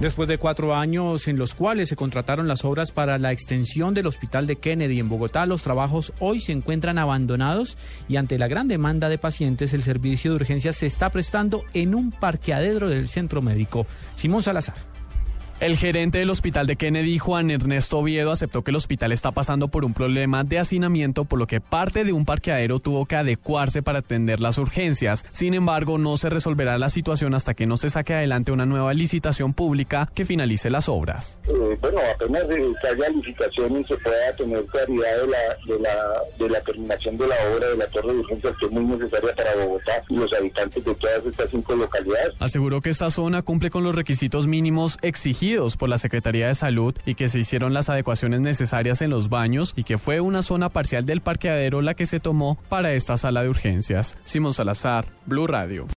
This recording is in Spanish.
Después de cuatro años en los cuales se contrataron las obras para la extensión del hospital de Kennedy en Bogotá, los trabajos hoy se encuentran abandonados y ante la gran demanda de pacientes, el servicio de urgencias se está prestando en un parqueadero del centro médico. Simón Salazar. El gerente del hospital de Kennedy, Juan Ernesto Oviedo, aceptó que el hospital está pasando por un problema de hacinamiento, por lo que parte de un parqueadero tuvo que adecuarse para atender las urgencias. Sin embargo, no se resolverá la situación hasta que no se saque adelante una nueva licitación pública que finalice las obras. Eh, bueno, apenas se haya licitación y se pueda tener claridad de la, de, la, de la terminación de la obra de la torre de urgencias, que es muy necesaria para Bogotá y los habitantes de todas estas cinco localidades. Aseguró que esta zona cumple con los requisitos mínimos exigidos por la Secretaría de Salud y que se hicieron las adecuaciones necesarias en los baños y que fue una zona parcial del parqueadero la que se tomó para esta sala de urgencias. Simón Salazar, Blue Radio.